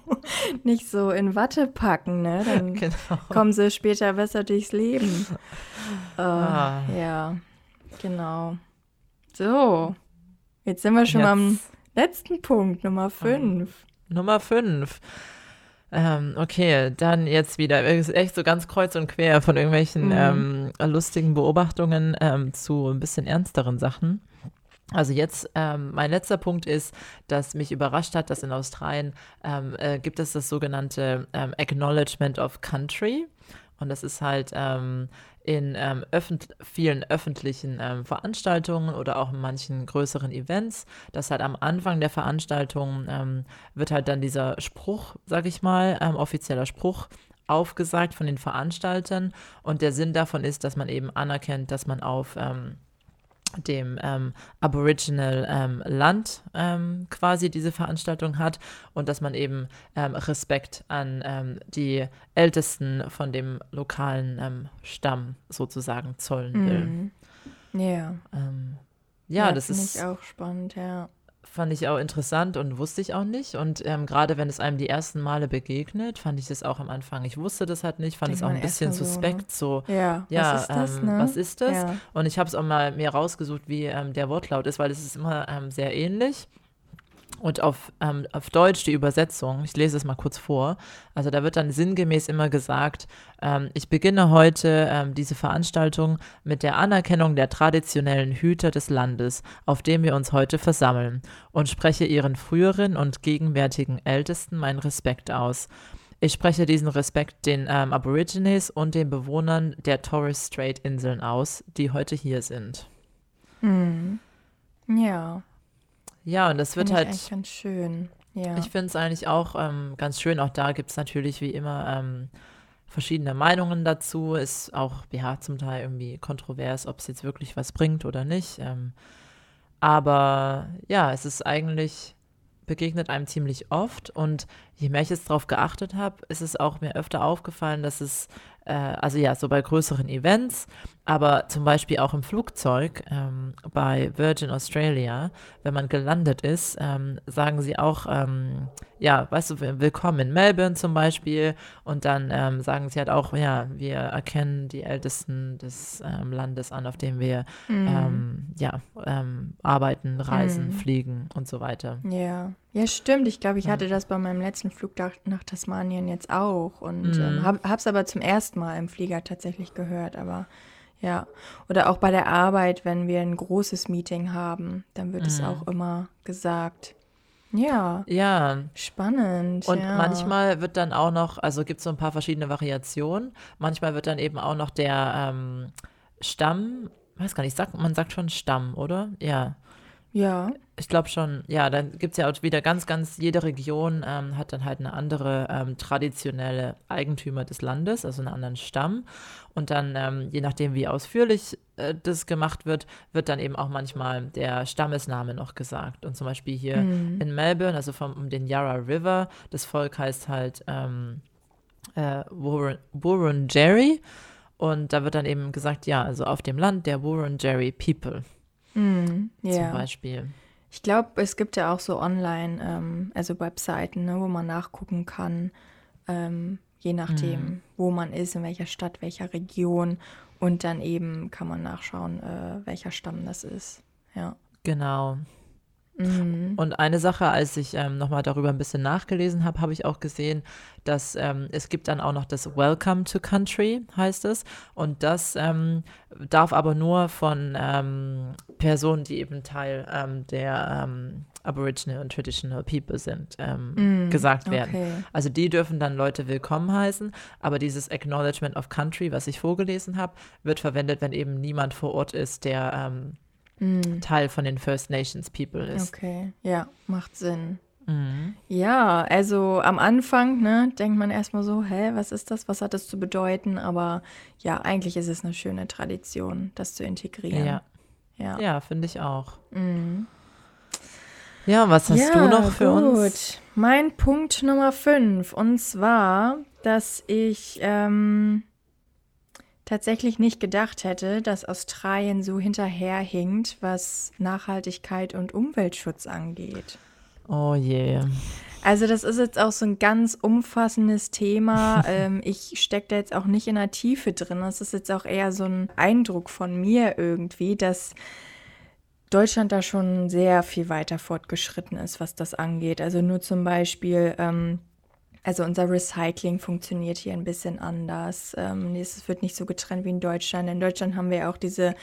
Nicht so in Watte packen, ne? Dann Genau. kommen sie später besser durchs Leben. Äh, Ah. Ja, genau. So, jetzt sind wir schon Jetzt am letzten Punkt, Nummer 5. Nummer 5. Ähm, okay, dann jetzt wieder. Ist echt so ganz kreuz und quer von irgendwelchen Mhm. ähm, lustigen Beobachtungen ähm, zu ein bisschen ernsteren Sachen. Also jetzt, ähm, mein letzter Punkt ist, dass mich überrascht hat, dass in Australien ähm, äh, gibt es das sogenannte ähm, Acknowledgement of Country. Und das ist halt ähm, in ähm, öffent vielen öffentlichen ähm, Veranstaltungen oder auch in manchen größeren Events, dass halt am Anfang der Veranstaltung ähm, wird halt dann dieser Spruch, sag ich mal, ähm, offizieller Spruch aufgesagt von den Veranstaltern. Und der Sinn davon ist, dass man eben anerkennt, dass man auf ähm, dem ähm, Aboriginal ähm, Land ähm, quasi diese Veranstaltung hat und dass man eben ähm, Respekt an ähm, die Ältesten von dem lokalen ähm, Stamm sozusagen zollen will. Mhm. Ja, Ähm, ja, das finde ist ich auch spannend, ja. Fand ich auch interessant und wusste ich auch nicht. Und ähm, gerade wenn es einem die ersten Male begegnet, fand ich das auch am Anfang. Ich wusste das halt nicht, fand Denkt es auch ein bisschen so, ne? suspekt, so, Ja, ja, was ist das, ähm, ne? was ist das? Ja. Und ich habe es auch mal mir rausgesucht, wie ähm, der Wortlaut ist, weil es ist immer ähm, sehr ähnlich. Und auf, ähm, auf Deutsch die Übersetzung, ich lese es mal kurz vor. Also da wird dann sinngemäß immer gesagt, ähm, ich beginne heute ähm, diese Veranstaltung mit der Anerkennung der traditionellen Hüter des Landes, auf dem wir uns heute versammeln, und spreche ihren früheren und gegenwärtigen Ältesten meinen Respekt aus. Ich spreche diesen Respekt den ähm, Aborigines und den Bewohnern der Torres Strait Inseln aus, die heute hier sind. Mhm. Ja, Ja, und das wird finde ich halt, eigentlich ganz schön. Ja. ich finde es eigentlich auch ähm, ganz schön. Auch da gibt es natürlich wie immer ähm, verschiedene Meinungen dazu. Ist auch, ja, zum Teil irgendwie kontrovers, ob es jetzt wirklich was bringt oder nicht. Ähm, aber ja, es ist eigentlich, begegnet einem ziemlich oft. Und je mehr ich jetzt darauf geachtet habe, ist es auch mir öfter aufgefallen, dass es, äh, also ja, so bei größeren Events, aber zum Beispiel auch im Flugzeug ähm, bei Virgin Australia, wenn man gelandet ist, ähm, sagen sie auch, ähm, ja, weißt du, will- willkommen in Melbourne zum Beispiel. Und dann ähm, sagen sie halt auch, ja, wir erkennen die Ältesten des ähm, Landes an, auf dem wir ähm, ja, arbeiten, reisen, Mhm. fliegen und so weiter. Ja, ja, stimmt. Ich glaube, ich Ja. hatte das bei meinem letzten Flug nach, nach Tasmanien jetzt auch und Mhm. ähm, hab, hab's aber zum ersten Mal im Flieger tatsächlich gehört. Aber ja, oder auch bei der Arbeit, wenn wir ein großes Meeting haben, dann wird es Mhm. auch immer gesagt. Ja, Ja, spannend. Und ja. manchmal wird dann auch noch, also gibt es so ein paar verschiedene Variationen. Manchmal wird dann eben auch noch der ähm, Stamm, weiß gar nicht, sagt, man sagt schon Stamm, oder? Ja, Ja, ich glaube schon. Ja, dann gibt es ja auch wieder ganz, ganz, jede Region ähm, hat dann halt eine andere ähm, traditionelle Eigentümer des Landes, also einen anderen Stamm. Und dann, ähm, je nachdem, wie ausführlich äh, das gemacht wird, wird dann eben auch manchmal der Stammesname noch gesagt. Und zum Beispiel hier Mhm. in Melbourne, also vom um den Yarra River, das Volk heißt halt ähm, äh, Wurundjeri. Und da wird dann eben gesagt, ja, also auf dem Land der Wurundjeri People Mhm. zum ja. Beispiel. Ich glaube, es gibt ja auch so online, ähm, also Webseiten, ne, wo man nachgucken kann, ähm, je nachdem, Mhm. wo man ist, in welcher Stadt, welcher Region. Und dann eben kann man nachschauen, äh, welcher Stamm das ist. Ja. Genau. Mhm. Und eine Sache, als ich ähm, nochmal darüber ein bisschen nachgelesen habe, habe ich auch gesehen, dass ähm, es gibt dann auch noch das Welcome to Country, heißt es. Und das ähm, darf aber nur von ähm, Personen, die eben Teil ähm, der ähm, Aboriginal und Traditional People sind, ähm, Mhm. gesagt werden. Okay. Also die dürfen dann Leute willkommen heißen, aber dieses Acknowledgement of Country, was ich vorgelesen habe, wird verwendet, wenn eben niemand vor Ort ist, der Mhm. Teil von den First Nations People ist. Okay. Ja, macht Sinn. Mhm. Ja, also am Anfang, ne, denkt man erstmal so, hä, was ist das? Was hat das zu bedeuten? Aber ja, eigentlich ist es eine schöne Tradition, das zu integrieren. Ja, ja. ja finde ich auch. Mhm. Ja, was hast ja, du noch für gut. uns? Mein Punkt Nummer 5 und zwar, dass ich ähm, tatsächlich nicht gedacht hätte, dass Australien so hinterherhinkt, was Nachhaltigkeit und Umweltschutz angeht. Oh je. Also das ist jetzt auch so ein ganz umfassendes Thema. ähm, ich stecke da jetzt auch nicht in der Tiefe drin. Das ist jetzt auch eher so ein Eindruck von mir irgendwie, dass Deutschland da schon sehr viel weiter fortgeschritten ist, was das angeht. Also nur zum Beispiel, ähm, also unser Recycling funktioniert hier ein bisschen anders. Ähm, es wird nicht so getrennt wie in Deutschland. In Deutschland haben wir auch diese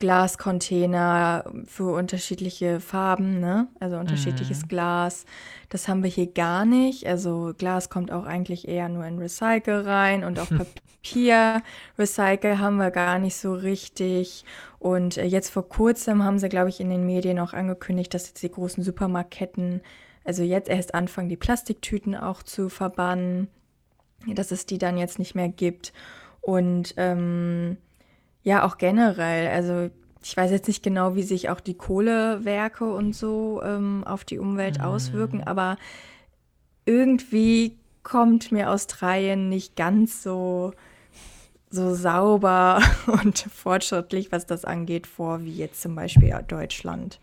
Glascontainer für unterschiedliche Farben, ne? Also unterschiedliches mhm. Glas. Das haben wir hier gar nicht. Also Glas kommt auch eigentlich eher nur in Recycle rein und auch Papier. Recycle haben wir gar nicht so richtig. Und äh, jetzt vor kurzem haben sie, glaube ich, in den Medien auch angekündigt, dass jetzt die großen Supermarktketten, also jetzt erst anfangen, die Plastiktüten auch zu verbannen, dass es die dann jetzt nicht mehr gibt. Und ähm, ja, auch generell. Also ich weiß jetzt nicht genau, wie sich auch die Kohlewerke und so ähm, auf die Umwelt mhm. auswirken, aber irgendwie kommt mir Australien nicht ganz so, so sauber und fortschrittlich, was das angeht, vor, wie jetzt zum Beispiel Deutschland.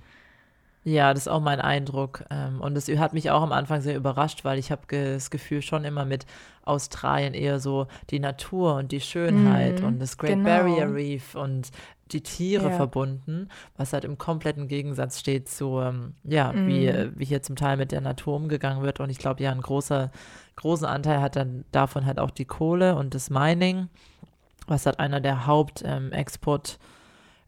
Ja, das ist auch mein Eindruck. Ähm, und das hat mich auch am Anfang sehr überrascht, weil ich habe das Gefühl schon immer mit Australien eher so die Natur und die Schönheit mm, und das Great genau. Barrier Reef und die Tiere ja. verbunden, was halt im kompletten Gegensatz steht zu, ähm, ja, mm. wie, wie hier zum Teil mit der Natur umgegangen wird. Und ich glaube, ja, ein großer, großen Anteil hat dann davon halt auch die Kohle und das Mining, was halt einer der Hauptexport- ähm,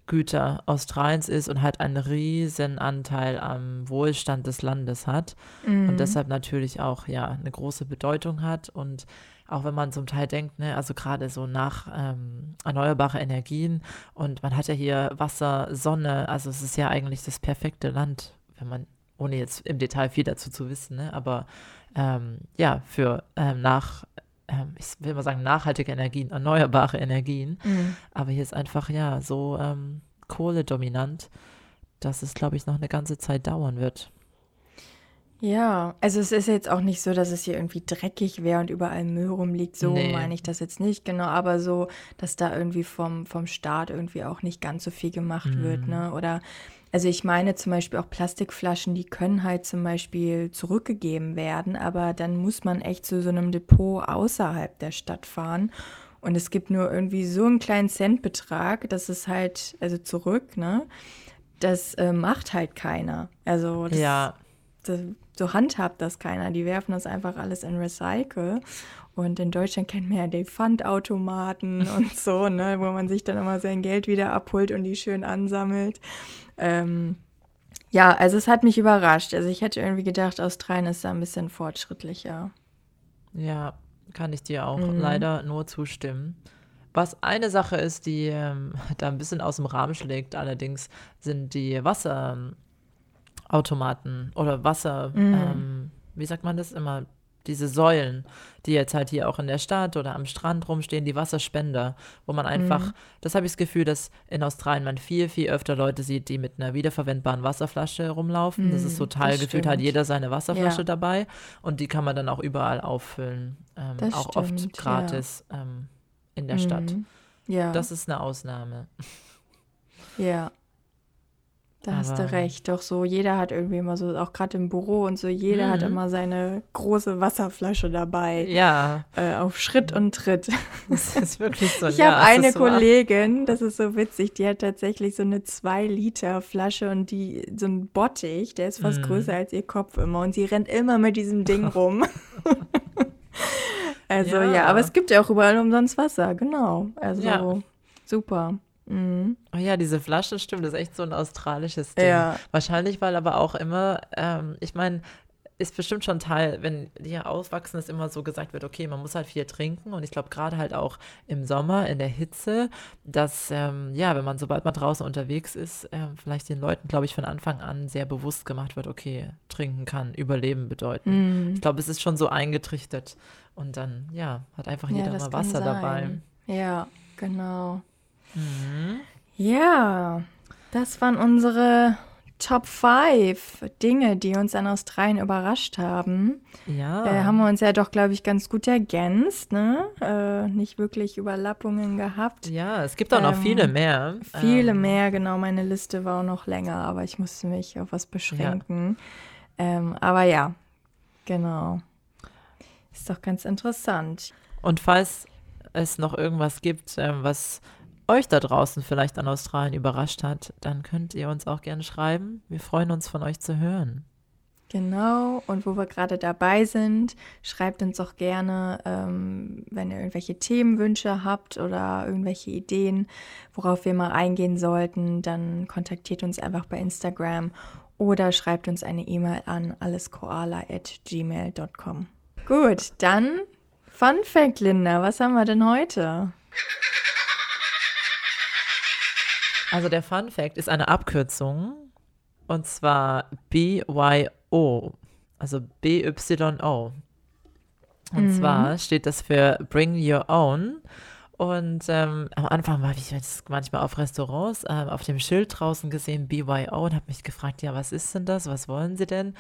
Güter Australiens ist und halt einen riesen Anteil am Wohlstand des Landes hat mhm. und deshalb natürlich auch ja eine große Bedeutung hat und auch wenn man zum Teil denkt, ne, also gerade so nach ähm, erneuerbare Energien und man hat ja hier Wasser, Sonne, also es ist ja eigentlich das perfekte Land, wenn man, ohne jetzt im Detail viel dazu zu wissen, ne, aber ähm, ja, für ähm, nach ähm, ich will mal sagen, nachhaltige Energien, erneuerbare Energien. Mhm. Aber hier ist einfach, ja, so ähm, kohledominant, dass es, glaube ich, noch eine ganze Zeit dauern wird. Ja, also es ist jetzt auch nicht so, dass es hier irgendwie dreckig wäre und überall Müll rumliegt. So nee. meine ich das jetzt nicht, genau. Aber so, dass da irgendwie vom, vom Staat irgendwie auch nicht ganz so viel gemacht mhm. wird, ne? Oder also ich meine zum Beispiel auch Plastikflaschen, die können halt zum Beispiel zurückgegeben werden, aber dann muss man echt zu so einem Depot außerhalb der Stadt fahren. Und es gibt nur irgendwie so einen kleinen Centbetrag, das ist halt, also zurück, ne? Das äh, macht halt keiner. Also das, ja. Das, so handhabt das keiner. Die werfen das einfach alles in Recycle. Und in Deutschland kennt man ja die Pfandautomaten und so, ne, wo man sich dann immer sein Geld wieder abholt und die schön ansammelt. Ähm, ja, also es hat mich überrascht. Also ich hätte irgendwie gedacht, Australien ist da ein bisschen fortschrittlicher. Ja, kann ich dir auch mhm. leider nur zustimmen. Was eine Sache ist, die ähm, da ein bisschen aus dem Rahmen schlägt, allerdings sind die Wasserautomaten oder Wasser, mhm. ähm, wie sagt man das immer, diese Säulen, die jetzt halt hier auch in der Stadt oder am Strand rumstehen, die Wasserspender, wo man einfach, mhm. das habe ich das Gefühl, dass in Australien man viel, viel öfter Leute sieht, die mit einer wiederverwendbaren Wasserflasche rumlaufen. Mhm, das ist total das gefühlt, hat jeder seine Wasserflasche ja. dabei und die kann man dann auch überall auffüllen, ähm, auch stimmt, oft gratis ja. ähm, in der mhm. Stadt. Ja. Das ist eine Ausnahme. Ja. Da hast du recht. Doch so, jeder hat irgendwie immer so, auch gerade im Büro und so, jeder mhm. hat immer seine große Wasserflasche dabei. Ja. Äh, auf Schritt und Tritt. Das ist wirklich so. Ich ja, habe eine Kollegin, das ist so witzig, die hat tatsächlich so eine 2-Liter-Flasche und die, so ein Bottich, der ist fast mhm. größer als ihr Kopf immer und sie rennt immer mit diesem Ding rum. also ja. ja. aber es gibt ja auch überall umsonst Wasser, genau. Also ja. super. Mhm. Oh ja, diese Flasche, stimmt, das ist echt so ein australisches Ding. Ja. Wahrscheinlich, weil aber auch immer, ähm, ich meine, ist bestimmt schon Teil, wenn hier auswachsen, dass immer so gesagt wird, okay, man muss halt viel trinken. Und ich glaube, gerade halt auch im Sommer, in der Hitze, dass, ähm, ja, wenn man, sobald man draußen unterwegs ist, äh, vielleicht den Leuten, glaube ich, von Anfang an sehr bewusst gemacht wird, okay, trinken kann Überleben bedeuten. Mm. Ich glaube, es ist schon so eingetrichtert. Und dann, ja, hat einfach jeder ja, mal Wasser dabei. Ja, genau. Mhm. Ja, das waren unsere Top 5 Dinge, die uns an Australien überrascht haben. Ja. Äh, haben wir uns ja doch, glaube ich, ganz gut ergänzt, ne? Äh, nicht wirklich Überlappungen gehabt. Ja, es gibt auch ähm, noch viele mehr. Viele ähm. mehr, genau. Meine Liste war auch noch länger, aber ich musste mich auf was beschränken. Ja. Ähm, aber ja, genau. Ist doch ganz interessant. Und falls es noch irgendwas gibt, ähm, was euch da draußen vielleicht an Australien überrascht hat, dann könnt ihr uns auch gerne schreiben. Wir freuen uns von euch zu hören. Genau, und wo wir gerade dabei sind, schreibt uns auch gerne, ähm, wenn ihr irgendwelche Themenwünsche habt oder irgendwelche Ideen, worauf wir mal eingehen sollten, dann kontaktiert uns einfach bei Instagram oder schreibt uns eine E-Mail an alleskoala.gmail.com. Gut, dann Fun Fact, Linda, was haben wir denn heute? Also der Fun Fact ist eine Abkürzung und zwar BYO, also BYO. Und mhm. zwar steht das für Bring Your Own. Und ähm, am Anfang war ich jetzt manchmal auf Restaurants ähm, auf dem Schild draußen gesehen, BYO, und habe mich gefragt, ja, was ist denn das? Was wollen Sie denn?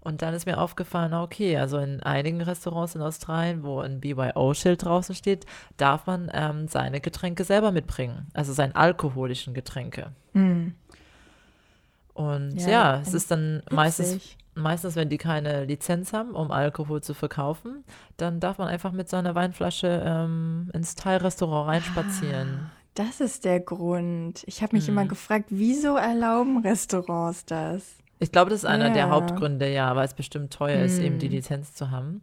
Und dann ist mir aufgefallen, okay, also in einigen Restaurants in Australien, wo ein BYO-Schild draußen steht, darf man ähm, seine Getränke selber mitbringen, also seine alkoholischen Getränke. Mhm. Und ja, ja es ist dann meistens, meistens, wenn die keine Lizenz haben, um Alkohol zu verkaufen, dann darf man einfach mit seiner Weinflasche ähm, ins Teilrestaurant reinspazieren. Ah, das ist der Grund. Ich habe mich hm. immer gefragt, wieso erlauben Restaurants das? Ich glaube, das ist einer ja. der Hauptgründe, ja, weil es bestimmt teuer mm. ist, eben die hm. Lizenz zu haben.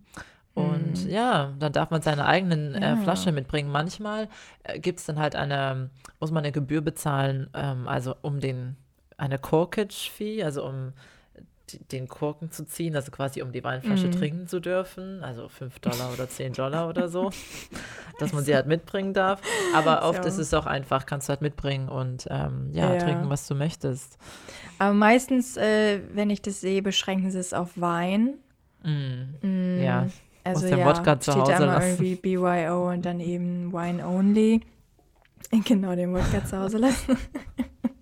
Und mm. ja, dann darf man seine eigenen äh, Flasche mitbringen. Manchmal äh, gibt es dann halt eine, muss man eine Gebühr bezahlen, ähm, also um den, eine Corkage-Fee, also um den Korken zu ziehen, also quasi um die Weinflasche mm. trinken zu dürfen, also 5 Dollar oder 10 Dollar oder so, dass man sie halt mitbringen darf. Aber oft so. ist es auch einfach, kannst du halt mitbringen und ähm, ja, ja, trinken, was du möchtest. Aber meistens, äh, wenn ich das sehe, beschränken sie es auf Wein. Mm. Mm. Ja. Also ja, Wodka zu steht Hause da immer lassen. irgendwie BYO und dann eben Wine Only. Genau, den Wodka zu Hause lassen.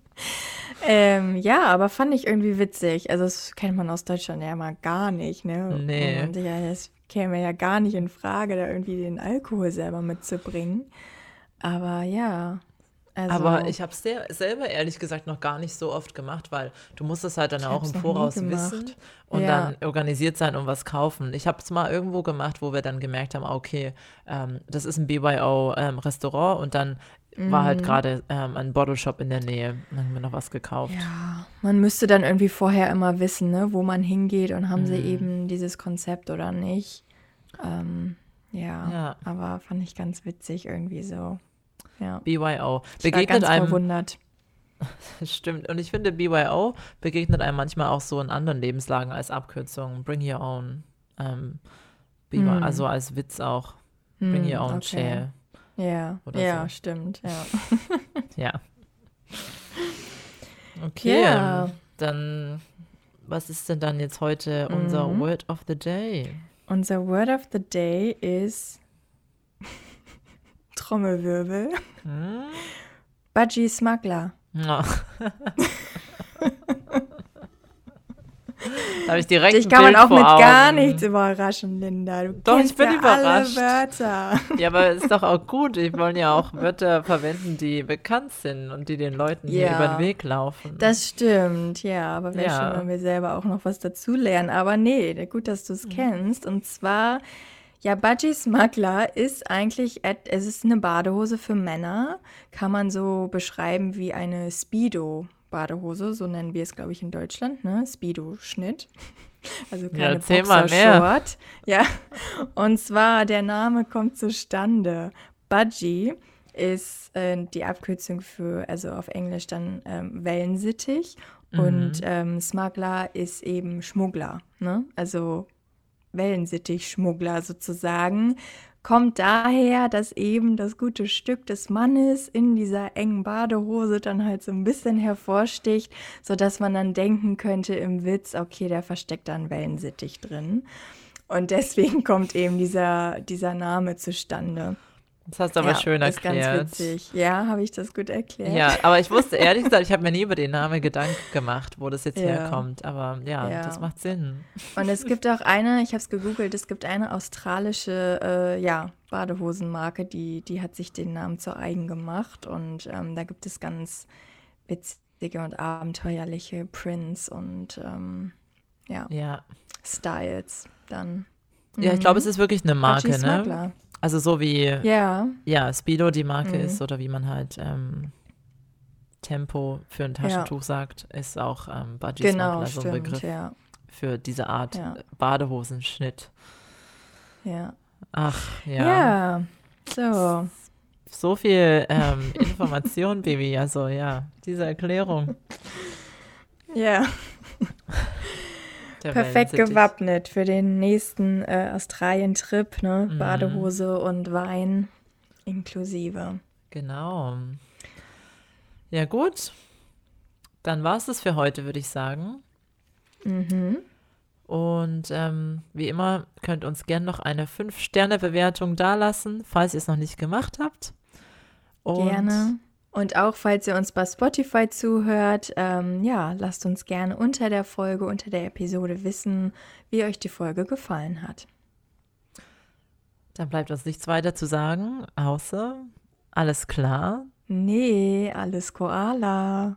Ähm, ja, aber fand ich irgendwie witzig. Also das kennt man aus Deutschland ja mal gar nicht, ne? Nee. Und ja, es käme ja gar nicht in Frage, da irgendwie den Alkohol selber mitzubringen. Aber ja. Also, aber ich habe es selber ehrlich gesagt noch gar nicht so oft gemacht, weil du musst es halt dann auch im Voraus wissen und ja. dann organisiert sein und was kaufen. Ich habe es mal irgendwo gemacht, wo wir dann gemerkt haben, okay, ähm, das ist ein BYO-Restaurant ähm, und dann war halt mhm. gerade ähm, ein Bottle Shop in der Nähe. Dann haben wir noch was gekauft. Ja, man müsste dann irgendwie vorher immer wissen, ne, wo man hingeht und haben mhm. sie eben dieses Konzept oder nicht. Ähm, ja, ja, aber fand ich ganz witzig irgendwie so. Ja. BYO. Begegnet ich war ganz einem. Verwundert. Stimmt. Und ich finde, BYO begegnet einem manchmal auch so in anderen Lebenslagen als Abkürzung. Bring your own. Ähm, mm. Also als Witz auch. Bring mm, your own okay. chair. Ja, ja, so. stimmt, ja. ja. Okay, ja. dann was ist denn dann jetzt heute unser mhm. Word of the Day? Unser Word of the Day ist Trommelwirbel. Hm? Budgie Smuggler. Oh. Da habe ich direkt Dich kann man auch mit gar nichts überraschen, Linda. Du Doch, ich bin ja überrascht. Alle Wörter. Ja, aber ist doch auch gut. Ich wollen ja auch Wörter verwenden, die bekannt sind und die den Leuten ja, hier über den Weg laufen. Das stimmt, ja. Aber wäre ja. schön, wenn wir selber auch noch was dazulernen. Aber nee, gut, dass du es mhm. kennst. Und zwar, ja, Budgie Smuggler ist eigentlich, es ist eine Badehose für Männer. Kann man so beschreiben wie eine Speedo. Badehose, so nennen wir es, glaube ich, in Deutschland, ne? Speedo-Schnitt. Also keine ja, Boxershort. Ja, und zwar der Name kommt zustande. Budgie ist äh, die Abkürzung für, also auf Englisch dann ähm, Wellensittich Und ähm, Smuggler ist eben Schmuggler, ne? Also Wellensittich-Schmuggler sozusagen. Kommt daher, dass eben das gute Stück des Mannes in dieser engen Badehose dann halt so ein bisschen hervorsticht, sodass man dann denken könnte im Witz, okay, der versteckt da einen Wellensittich drin. Und deswegen kommt eben dieser, dieser Name zustande. Das hast du aber ja, schön ist erklärt. ganz witzig. Ja, habe ich das gut erklärt? Ja, aber ich wusste ehrlich gesagt, ich habe mir nie über den Namen Gedanken gemacht, wo das jetzt Ja. herkommt. Aber ja, Ja. das macht Sinn. Und es gibt auch eine, ich habe es gegoogelt, es gibt eine australische äh, ja, Badehosenmarke, die, die hat sich den Namen zu eigen gemacht. Und ähm, da gibt es ganz witzige und abenteuerliche Prints und ähm, ja, Ja. Styles dann. Ja, ich glaube, es ist wirklich eine Marke, ne? Also so wie Ja, ja, Speedo die Marke Mhm. ist oder wie man halt ähm, Tempo für ein Taschentuch sagt, ist auch ähm, Budgie genau, so ein Begriff ja. für diese Art Ja. Badehosenschnitt. Ja. Ach ja. ja, so. So viel ähm, Information, Baby. Also ja, diese Erklärung. Ja, der perfekt gewappnet für den nächsten äh, Australien-Trip, ne? Mhm. Badehose und Wein inklusive. Genau. Ja, gut. Dann war es das für heute, würde ich sagen. Mhm. Und ähm, wie immer könnt uns gern noch eine 5-Sterne-Bewertung dalassen, falls ihr es noch nicht gemacht habt. Und Gerne. Und auch falls ihr uns bei Spotify zuhört, ähm, ja, lasst uns gerne unter der Folge, unter der Episode wissen, wie euch die Folge gefallen hat. Dann bleibt uns nichts weiter zu sagen, außer alles klar. Nee, alles Koala.